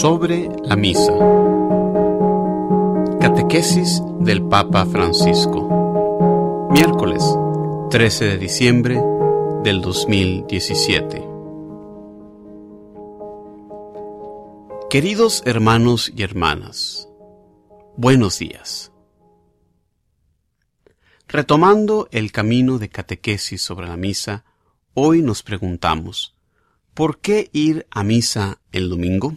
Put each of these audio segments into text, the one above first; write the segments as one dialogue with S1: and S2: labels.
S1: Sobre la misa. Catequesis del Papa Francisco. Miércoles 13 de diciembre del 2017. Queridos hermanos y hermanas, buenos días. Retomando el camino de catequesis sobre la misa, hoy nos preguntamos, ¿por qué ir a misa el domingo?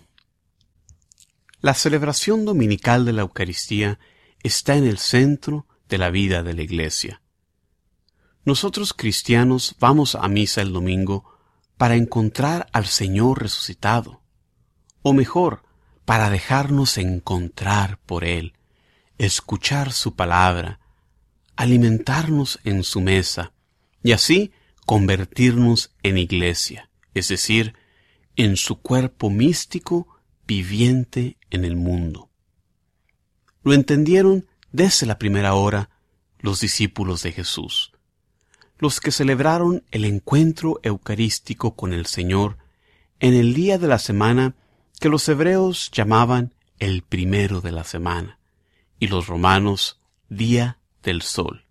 S1: La celebración dominical de la Eucaristía está en el centro de la vida de la Iglesia. Nosotros cristianos vamos a misa el domingo para encontrar al Señor resucitado, o mejor, para dejarnos encontrar por Él, escuchar su palabra, alimentarnos en su mesa, y así convertirnos en iglesia, es decir, en su cuerpo místico viviente en el mundo. Lo entendieron desde la primera hora los discípulos de Jesús, los que celebraron el encuentro eucarístico con el Señor en el día de la semana que los hebreos llamaban el primero de la semana y los romanos día del sol.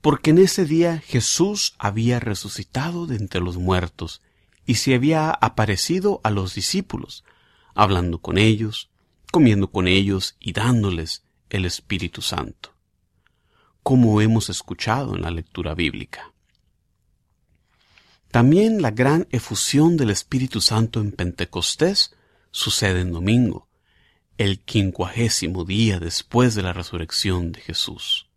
S1: Porque en ese día Jesús había resucitado de entre los muertos y se había aparecido a los discípulos, hablando con ellos, comiendo con ellos y dándoles el Espíritu Santo, como hemos escuchado en la lectura bíblica. También la gran efusión del Espíritu Santo en Pentecostés sucede en domingo, el quincuagésimo día después de la resurrección de Jesús.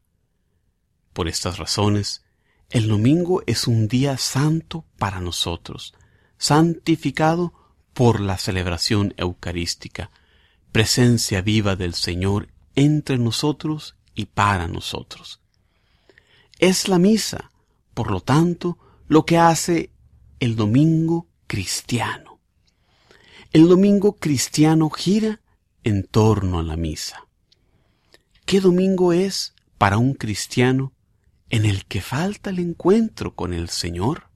S1: Por estas razones, el domingo es un día santo para nosotros, santificado por la celebración eucarística, presencia viva del Señor entre nosotros y para nosotros. Es la misa, por lo tanto, lo que hace el domingo cristiano. El domingo cristiano gira en torno a la misa. ¿Qué domingo es para un cristiano en el que falta el encuentro con el Señor?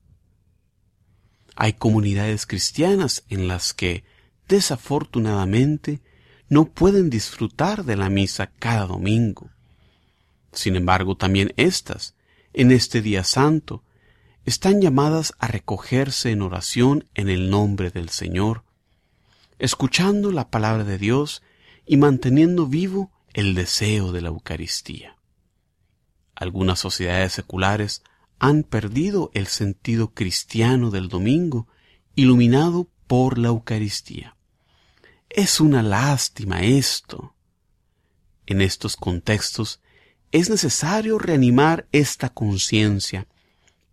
S1: Hay comunidades cristianas en las que, desafortunadamente, no pueden disfrutar de la misa cada domingo. Sin embargo, también éstas, en este día santo, están llamadas a recogerse en oración en el nombre del Señor, escuchando la palabra de Dios y manteniendo vivo el deseo de la Eucaristía. Algunas sociedades seculares han perdido el sentido cristiano del domingo, iluminado por la Eucaristía. Es una lástima esto. En estos contextos es necesario reanimar esta conciencia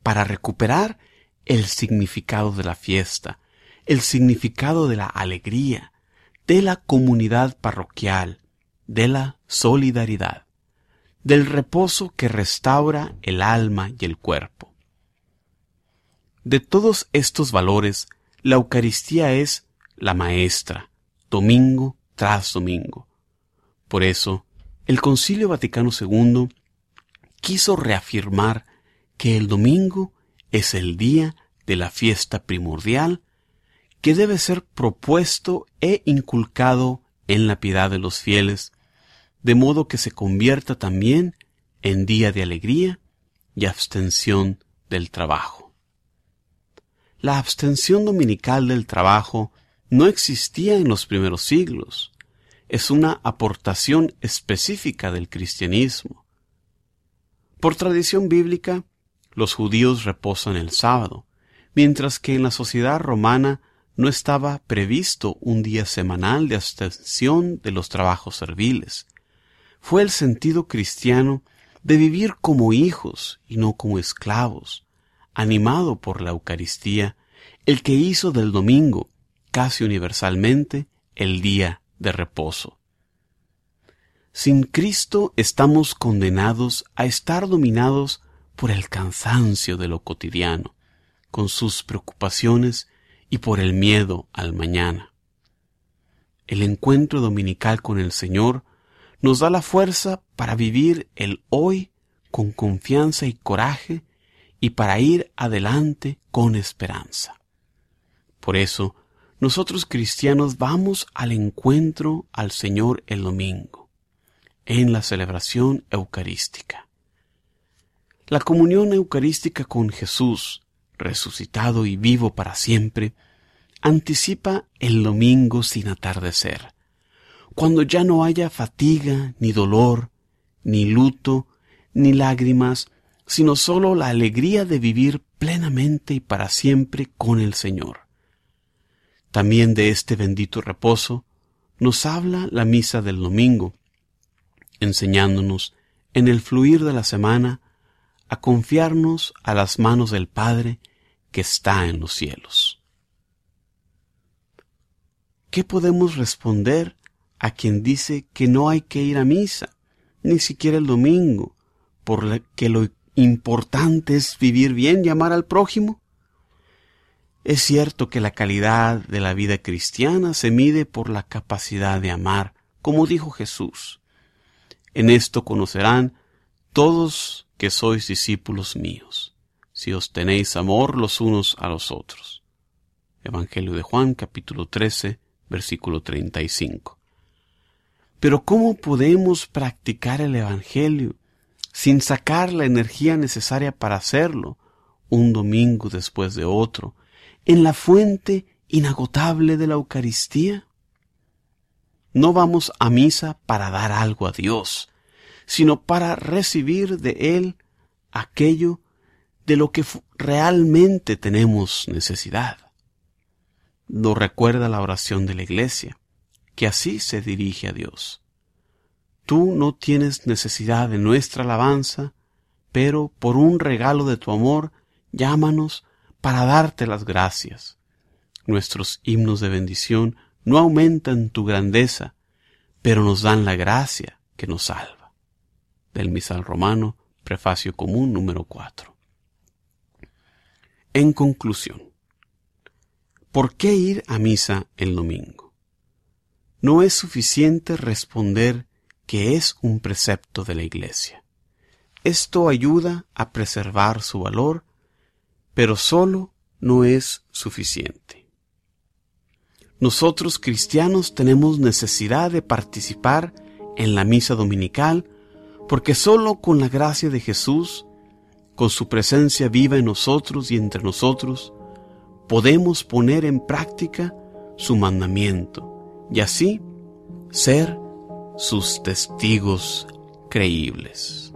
S1: para recuperar el significado de la fiesta, el significado de la alegría, de la comunidad parroquial, de la solidaridad del reposo que restaura el alma y el cuerpo. De todos estos valores, la Eucaristía es la maestra, domingo tras domingo. Por eso, el Concilio Vaticano II quiso reafirmar que el domingo es el día de la fiesta primordial que debe ser propuesto e inculcado en la piedad de los fieles de modo que se convierta también en día de alegría y abstención del trabajo. La abstención dominical del trabajo no existía en los primeros siglos. Es una aportación específica del cristianismo. Por tradición bíblica, los judíos reposan el sábado, mientras que en la sociedad romana no estaba previsto un día semanal de abstención de los trabajos serviles, fue el sentido cristiano de vivir como hijos y no como esclavos, animado por la Eucaristía, el que hizo del domingo, casi universalmente, el día de reposo. Sin Cristo estamos condenados a estar dominados por el cansancio de lo cotidiano, con sus preocupaciones y por el miedo al mañana. El encuentro dominical con el Señor nos da la fuerza para vivir el hoy con confianza y coraje y para ir adelante con esperanza. Por eso, nosotros cristianos vamos al encuentro al Señor el domingo, en la celebración eucarística. La comunión eucarística con Jesús, resucitado y vivo para siempre, anticipa el domingo sin atardecer, cuando ya no haya fatiga, ni dolor, ni luto, ni lágrimas, sino sólo la alegría de vivir plenamente y para siempre con el Señor. También de este bendito reposo nos habla la misa del domingo, enseñándonos en el fluir de la semana a confiarnos a las manos del Padre que está en los cielos. ¿Qué podemos responder a quien dice que no hay que ir a misa, ni siquiera el domingo, porque lo importante es vivir bien y amar al prójimo? Es cierto que la calidad de la vida cristiana se mide por la capacidad de amar, como dijo Jesús. En esto conocerán todos que sois discípulos míos, si os tenéis amor los unos a los otros. Evangelio de Juan capítulo 13 versículo 35. Pero ¿cómo podemos practicar el Evangelio sin sacar la energía necesaria para hacerlo, un domingo después de otro, en la fuente inagotable de la Eucaristía? No vamos a misa para dar algo a Dios, sino para recibir de Él aquello de lo que realmente tenemos necesidad. Nos recuerda la oración de la Iglesia, que así se dirige a Dios. Tú no tienes necesidad de nuestra alabanza, pero por un regalo de tu amor, llámanos para darte las gracias. Nuestros himnos de bendición no aumentan tu grandeza, pero nos dan la gracia que nos salva. Del misal romano, prefacio común número 4. En conclusión, ¿por qué ir a misa el domingo? No es suficiente responder que es un precepto de la Iglesia. Esto ayuda a preservar su valor pero solo no es suficiente. Nosotros cristianos tenemos necesidad de participar en la misa dominical porque solo con la gracia de Jesús, con su presencia viva en nosotros y entre nosotros, podemos poner en práctica su mandamiento y así ser sus testigos creíbles.